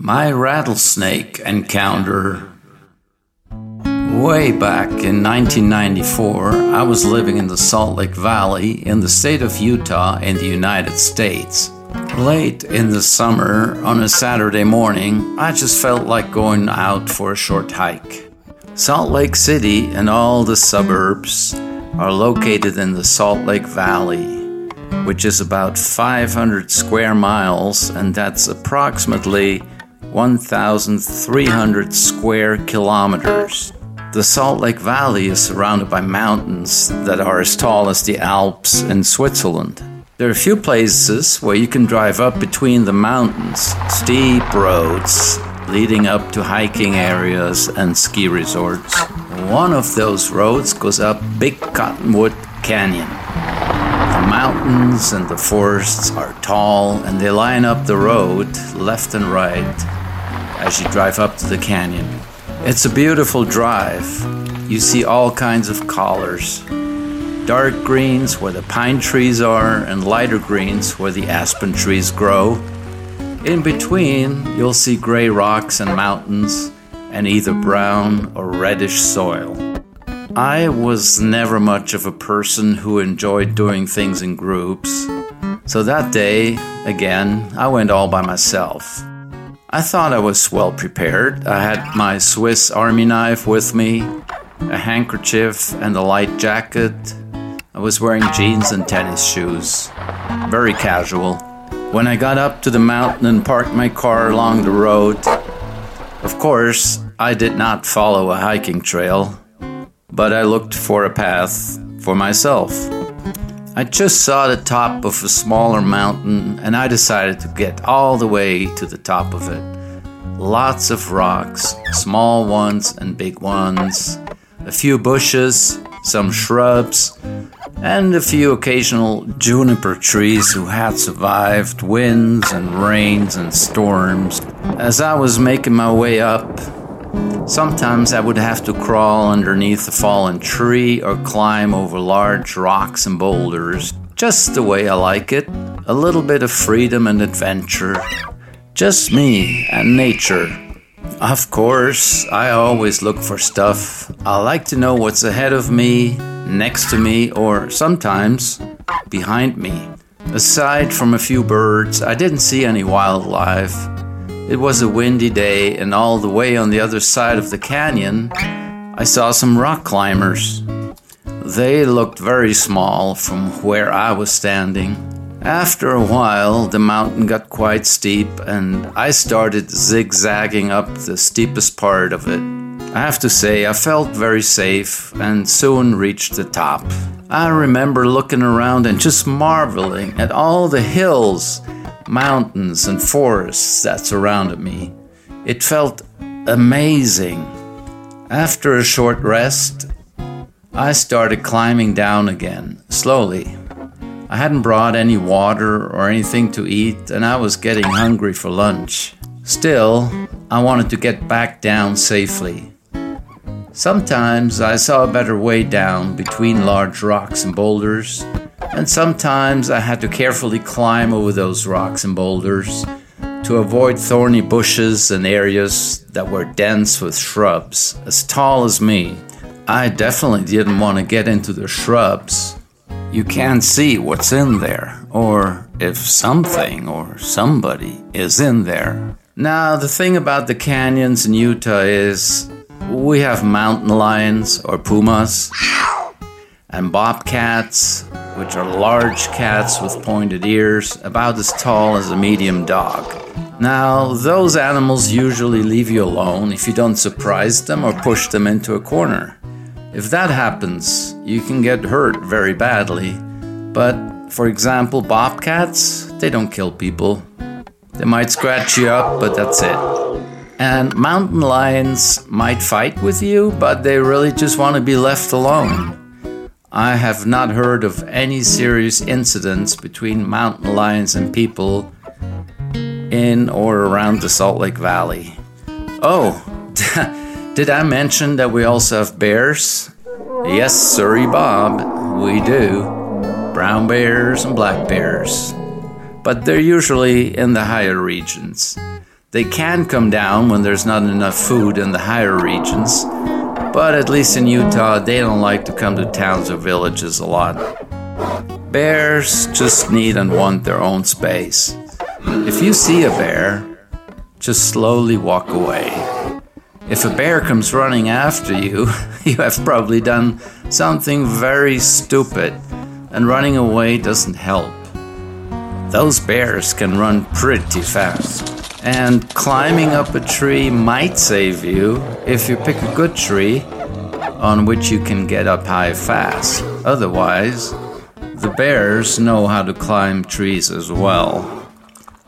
My rattlesnake encounter. Way back in 1994, I was living in the Salt Lake Valley in the state of Utah in the United States. Late in the summer, on a Saturday morning, I just felt like going out for a short hike. Salt Lake City and all the suburbs are located in the Salt Lake Valley, which is about 500 square miles, and that's approximately 1,300 square kilometers. The Salt Lake Valley is surrounded by mountains that are as tall as the Alps in Switzerland. There are a few places where you can drive up between the mountains, steep roads leading up to hiking areas and ski resorts. One of those roads goes up Big Cottonwood Canyon. Mountains and the forests are tall and they line up the road left and right as you drive up to the canyon. It's a beautiful drive. You see all kinds of colors dark greens where the pine trees are, and lighter greens where the aspen trees grow. In between, you'll see gray rocks and mountains, and either brown or reddish soil. I was never much of a person who enjoyed doing things in groups, so that day, again, I went all by myself. I thought I was well prepared. I had my Swiss Army knife with me, a handkerchief, and a light jacket. I was wearing jeans and tennis shoes. Very casual. When I got up to the mountain and parked my car along the road, of course, I did not follow a hiking trail, but I looked for a path for myself. I just saw the top of a smaller mountain and I decided to get all the way to the top of it. Lots of rocks, small ones and big ones, a few bushes, some shrubs, and a few occasional juniper trees who had survived winds and rains and storms. As I was making my way up, Sometimes I would have to crawl underneath a fallen tree or climb over large rocks and boulders, just the way I like it. A little bit of freedom and adventure. Just me and nature. Of course, I always look for stuff. I like to know what's ahead of me, next to me, or sometimes behind me. Aside from a few birds, I didn't see any wildlife. It was a windy day, and all the way on the other side of the canyon, I saw some rock climbers. They looked very small from where I was standing. After a while, the mountain got quite steep, and I started zigzagging up the steepest part of it. I have to say, I felt very safe and soon reached the top. I remember looking around and just marveling at all the hills mountains and forests that surrounded me. It felt amazing. After a short rest, I started climbing down again, slowly. I hadn't brought any water or anything to eat, and I was getting hungry for lunch. Still, I wanted to get back down safely. Sometimes I saw a better way down between large rocks and boulders, and sometimes I had to carefully climb over those rocks and boulders to avoid thorny bushes and areas that were dense with shrubs as tall as me. I definitely didn't want to get into the shrubs. You can't see what's in there, or if something or somebody is in there. Now, the thing about the canyons in Utah is we have mountain lions or pumas and bobcats which are large cats with pointed ears, about as tall as a medium dog. Now, those animals usually leave you alone if you don't surprise them or push them into a corner. If that happens, you can get hurt very badly. But, for example, bobcats, they don't kill people. They might scratch you up, but that's it. And mountain lions might fight with you, but they really just want to be left alone. I have not heard of any serious incidents between mountain lions and people in or around the Salt Lake Valley. Oh, did I mention that we also have bears? Yes, sorry, Bob, we do. Brown bears and black bears. But they're usually in the higher regions. They can come down when there's not enough food in the higher regions, but at least in Utah, they don't like to come to towns or villages a lot. Bears just need and want their own space. If you see a bear, just slowly walk away. If a bear comes running after you, you have probably done something very stupid, and running away doesn't help. Those bears can run pretty fast. And climbing up a tree might save you if you pick a good tree on which you can get up high fast. Otherwise, the bears know how to climb trees as well.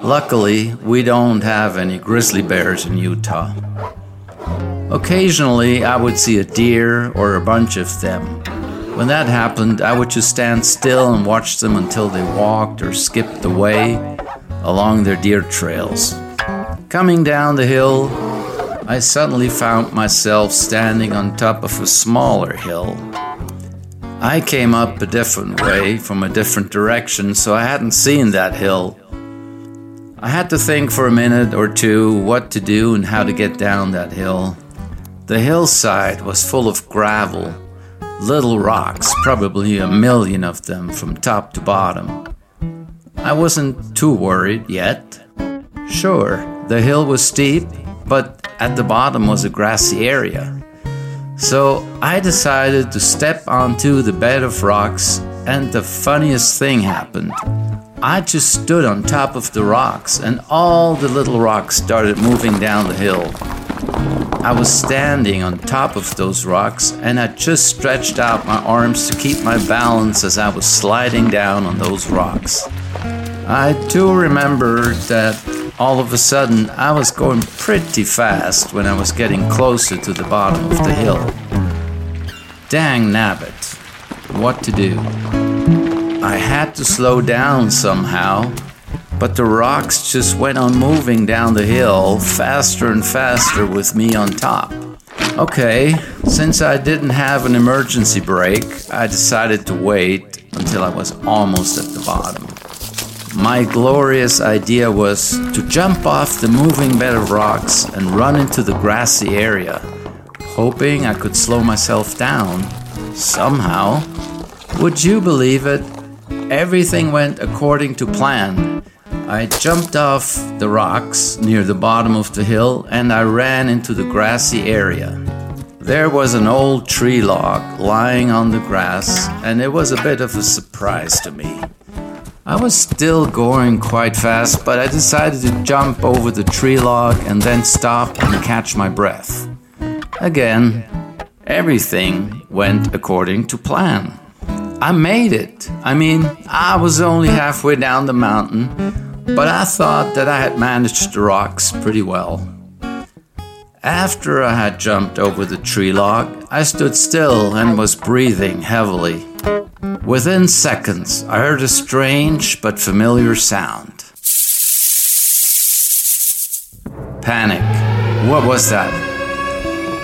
Luckily, we don't have any grizzly bears in Utah. Occasionally, I would see a deer or a bunch of them. When that happened, I would just stand still and watch them until they walked or skipped away along their deer trails. Coming down the hill, I suddenly found myself standing on top of a smaller hill. I came up a different way from a different direction, so I hadn't seen that hill. I had to think for a minute or two what to do and how to get down that hill. The hillside was full of gravel, little rocks, probably a million of them from top to bottom. I wasn't too worried yet. Sure, the hill was steep, but at the bottom was a grassy area. So I decided to step onto the bed of rocks, and the funniest thing happened. I just stood on top of the rocks, and all the little rocks started moving down the hill. I was standing on top of those rocks, and I just stretched out my arms to keep my balance as I was sliding down on those rocks. I do remember that all of a sudden, I was going pretty fast when I was getting closer to the bottom of the hill. Dang nabbit, what to do? I had to slow down somehow, but the rocks just went on moving down the hill faster and faster with me on top. Okay, since I didn't have an emergency brake, I decided to wait until I was almost at the bottom. My glorious idea was to jump off the moving bed of rocks and run into the grassy area, hoping I could slow myself down somehow. Would you believe it? Everything went according to plan. I jumped off the rocks near the bottom of the hill and I ran into the grassy area. There was an old tree log lying on the grass, and it was a bit of a surprise to me. I was still going quite fast, but I decided to jump over the tree log and then stop and catch my breath. Again, everything went according to plan. I made it. I mean, I was only halfway down the mountain, but I thought that I had managed the rocks pretty well. After I had jumped over the tree log, I stood still and was breathing heavily. Within seconds, I heard a strange but familiar sound. Panic. What was that?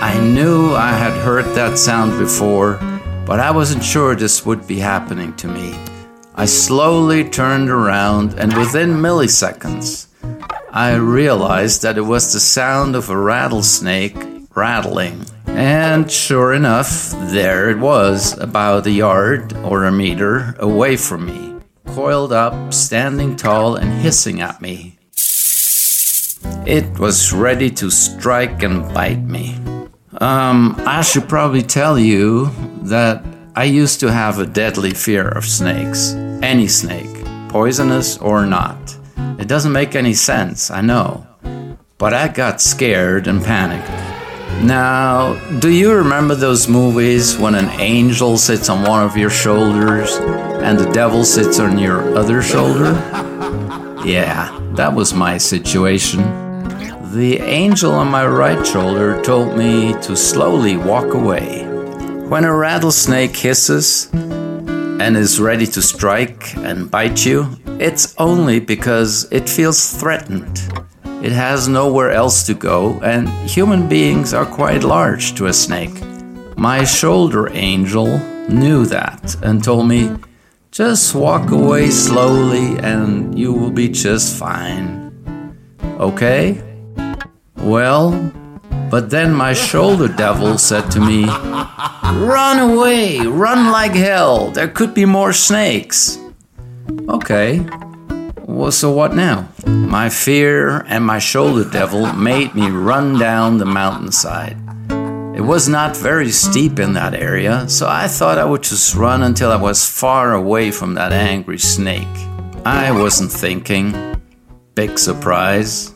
I knew I had heard that sound before, but I wasn't sure this would be happening to me. I slowly turned around, and within milliseconds, I realized that it was the sound of a rattlesnake rattling. And sure enough, there it was, about a yard or a meter away from me, coiled up, standing tall, and hissing at me. It was ready to strike and bite me. Um, I should probably tell you that I used to have a deadly fear of snakes. Any snake, poisonous or not. It doesn't make any sense, I know. But I got scared and panicked. Now, do you remember those movies when an angel sits on one of your shoulders and the devil sits on your other shoulder? Yeah, that was my situation. The angel on my right shoulder told me to slowly walk away. When a rattlesnake hisses and is ready to strike and bite you, it's only because it feels threatened. It has nowhere else to go, and human beings are quite large to a snake. My shoulder angel knew that and told me, just walk away slowly and you will be just fine. Okay? Well, but then my shoulder devil said to me, Run away, run like hell, there could be more snakes. Okay, well, so what now? My fear and my shoulder devil made me run down the mountainside. It was not very steep in that area, so I thought I would just run until I was far away from that angry snake. I wasn't thinking. Big surprise.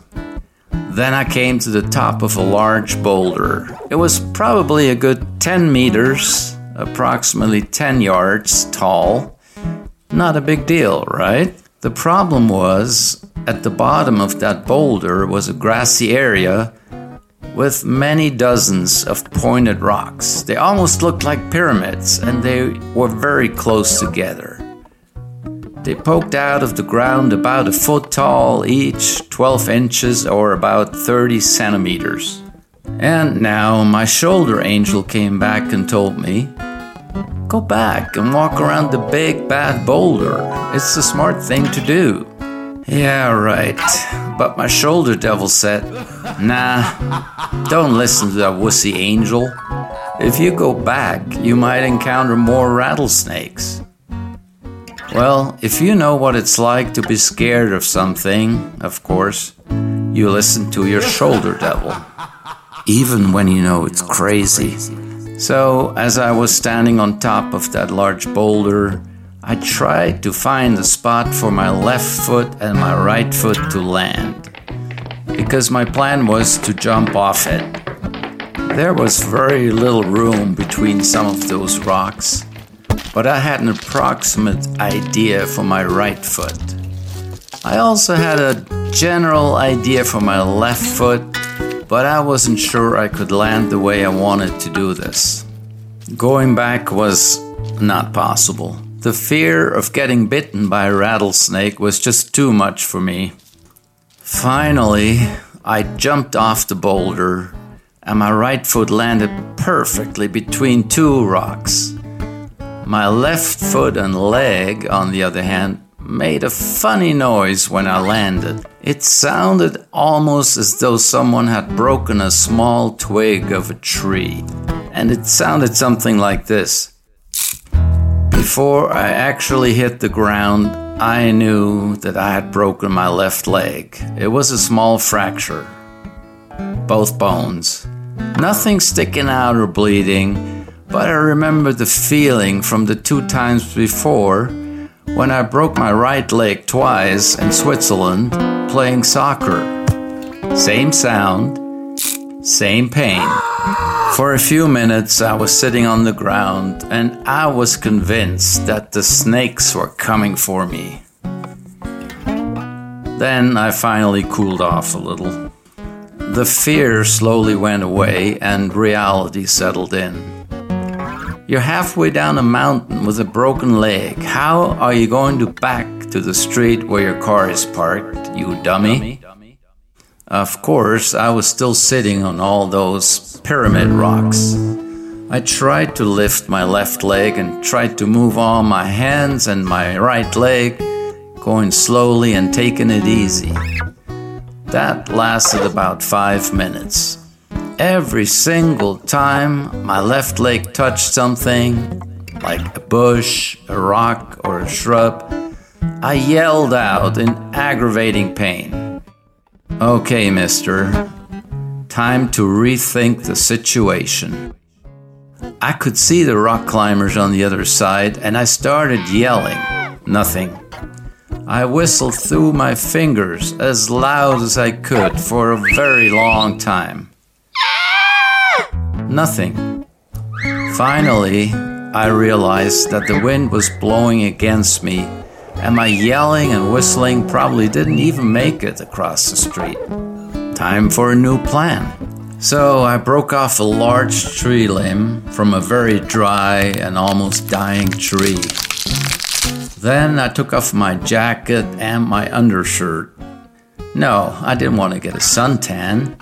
Then I came to the top of a large boulder. It was probably a good 10 meters, approximately 10 yards tall. Not a big deal, right? The problem was, at the bottom of that boulder was a grassy area with many dozens of pointed rocks. They almost looked like pyramids and they were very close together. They poked out of the ground about a foot tall each, 12 inches or about 30 centimeters. And now my shoulder angel came back and told me Go back and walk around the big bad boulder. It's the smart thing to do. Yeah, right. But my shoulder devil said, Nah, don't listen to that wussy angel. If you go back, you might encounter more rattlesnakes. Well, if you know what it's like to be scared of something, of course, you listen to your shoulder devil, even when you know it's crazy. So, as I was standing on top of that large boulder, I tried to find a spot for my left foot and my right foot to land, because my plan was to jump off it. There was very little room between some of those rocks, but I had an approximate idea for my right foot. I also had a general idea for my left foot but I wasn't sure I could land the way I wanted to do this. Going back was not possible. The fear of getting bitten by a rattlesnake was just too much for me. Finally, I jumped off the boulder, and my right foot landed perfectly between two rocks. My left foot and leg, on the other hand, made a funny noise when I landed. It sounded almost as though someone had broken a small twig of a tree, and it sounded something like this. Before I actually hit the ground, I knew that I had broken my left leg. It was a small fracture, both bones. Nothing sticking out or bleeding, but I remember the feeling from the two times before when I broke my right leg twice in Switzerland playing soccer. Same sound, same pain. For a few minutes, I was sitting on the ground and I was convinced that the snakes were coming for me. Then I finally cooled off a little. The fear slowly went away and reality settled in. You're halfway down a mountain with a broken leg. How are you going to back to the street where your car is parked, you dummy? Of course, I was still sitting on all those pyramid rocks. I tried to lift my left leg and tried to move all my hands and my right leg, going slowly and taking it easy. That lasted about five minutes. Every single time my left leg touched something, like a bush, a rock, or a shrub, I yelled out in aggravating pain. Okay, mister, time to rethink the situation. I could see the rock climbers on the other side, and I started yelling. Nothing. I whistled through my fingers as loud as I could for a very long time. Nothing. Finally, I realized that the wind was blowing against me, and my yelling and whistling probably didn't even make it across the street. Time for a new plan. So I broke off a large tree limb from a very dry and almost dying tree. Then I took off my jacket and my undershirt. No, I didn't want to get a suntan.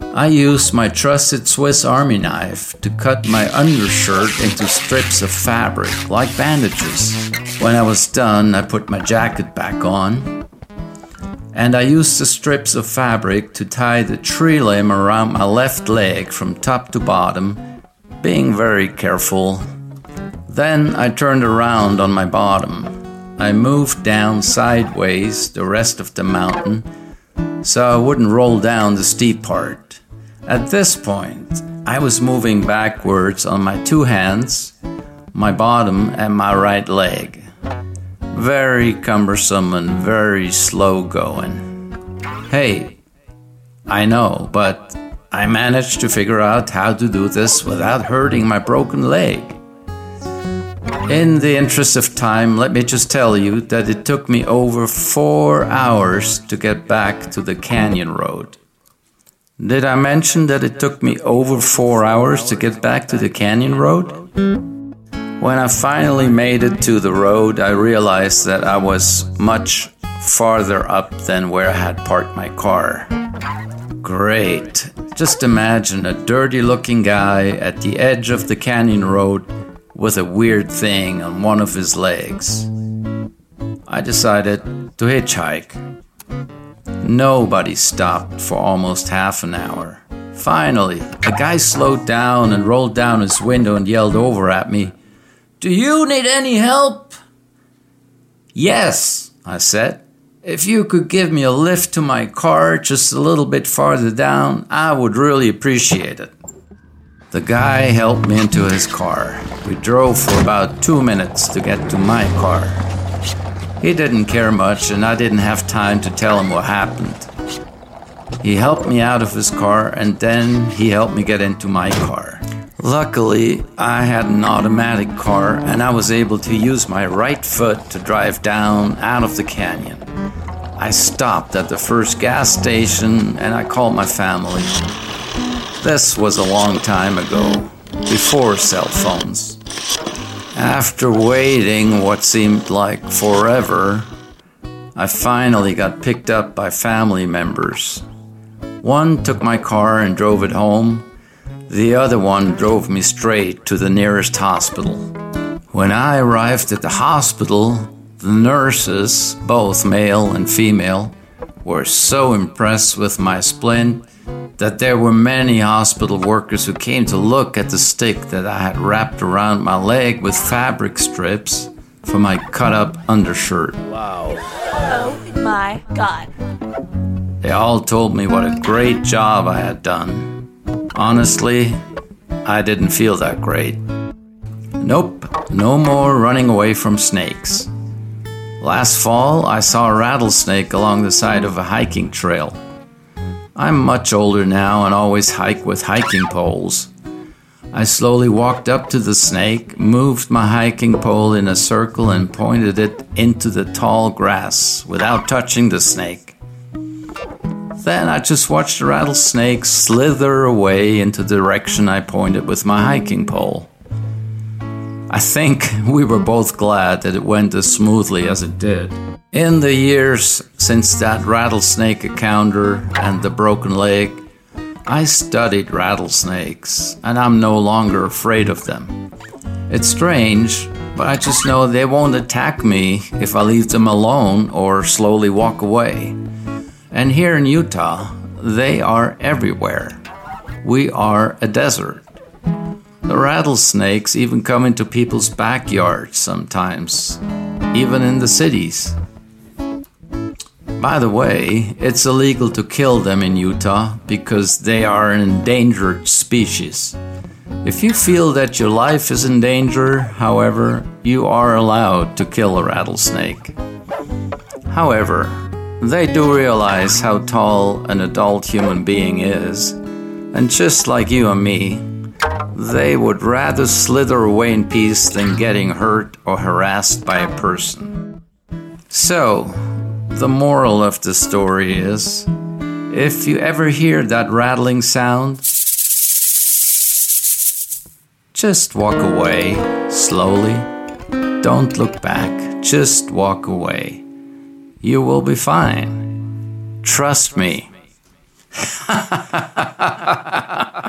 I used my trusted Swiss Army knife to cut my undershirt into strips of fabric, like bandages. When I was done, I put my jacket back on. and I used the strips of fabric to tie the tree limb around my left leg from top to bottom, being very careful. Then I turned around on my bottom. I moved down sideways the rest of the mountain so I wouldn't roll down the steep part. At this point, I was moving backwards on my two hands, my bottom, and my right leg. Very cumbersome and very slow going. Hey, I know, but I managed to figure out how to do this without hurting my broken leg. In the interest of time, let me just tell you that it took me over four hours to get back to the canyon road. Did I mention that it took me over four hours to get back to the canyon road? When I finally made it to the road, I realized that I was much farther up than where I had parked my car. Great. Just imagine a dirty looking guy at the edge of the canyon road with a weird thing on one of his legs. I decided to hitchhike. Nobody stopped for almost half an hour. Finally, a guy slowed down and rolled down his window and yelled over at me, Do you need any help? Yes, I said. If you could give me a lift to my car just a little bit farther down, I would really appreciate it. The guy helped me into his car. We drove for about two minutes to get to my car. He didn't care much, and I didn't have time to tell him what happened. He helped me out of his car, and then he helped me get into my car. Luckily, I had an automatic car, and I was able to use my right foot to drive down out of the canyon. I stopped at the first gas station and I called my family. This was a long time ago, before cell phones. After waiting what seemed like forever, I finally got picked up by family members. One took my car and drove it home. The other one drove me straight to the nearest hospital. When I arrived at the hospital, the nurses, both male and female, were so impressed with my splint that there were many hospital workers who came to look at the stick that I had wrapped around my leg with fabric strips for my cut up undershirt. Wow. Oh my god. They all told me what a great job I had done. Honestly, I didn't feel that great. Nope, no more running away from snakes. Last fall, I saw a rattlesnake along the side of a hiking trail. I'm much older now and always hike with hiking poles. I slowly walked up to the snake, moved my hiking pole in a circle, and pointed it into the tall grass without touching the snake. Then I just watched the rattlesnake slither away into the direction I pointed with my hiking pole. I think we were both glad that it went as smoothly as it did. In the years since that rattlesnake encounter and the broken leg, I studied rattlesnakes and I'm no longer afraid of them. It's strange, but I just know they won't attack me if I leave them alone or slowly walk away. And here in Utah, they are everywhere. We are a desert. The rattlesnakes even come into people's backyards sometimes, even in the cities. By the way, it's illegal to kill them in Utah because they are an endangered species. If you feel that your life is in danger, however, you are allowed to kill a rattlesnake. However, they do realize how tall an adult human being is, and just like you and me, they would rather slither away in peace than getting hurt or harassed by a person. So, the moral of the story is if you ever hear that rattling sound, just walk away slowly. Don't look back, just walk away. You will be fine. Trust me.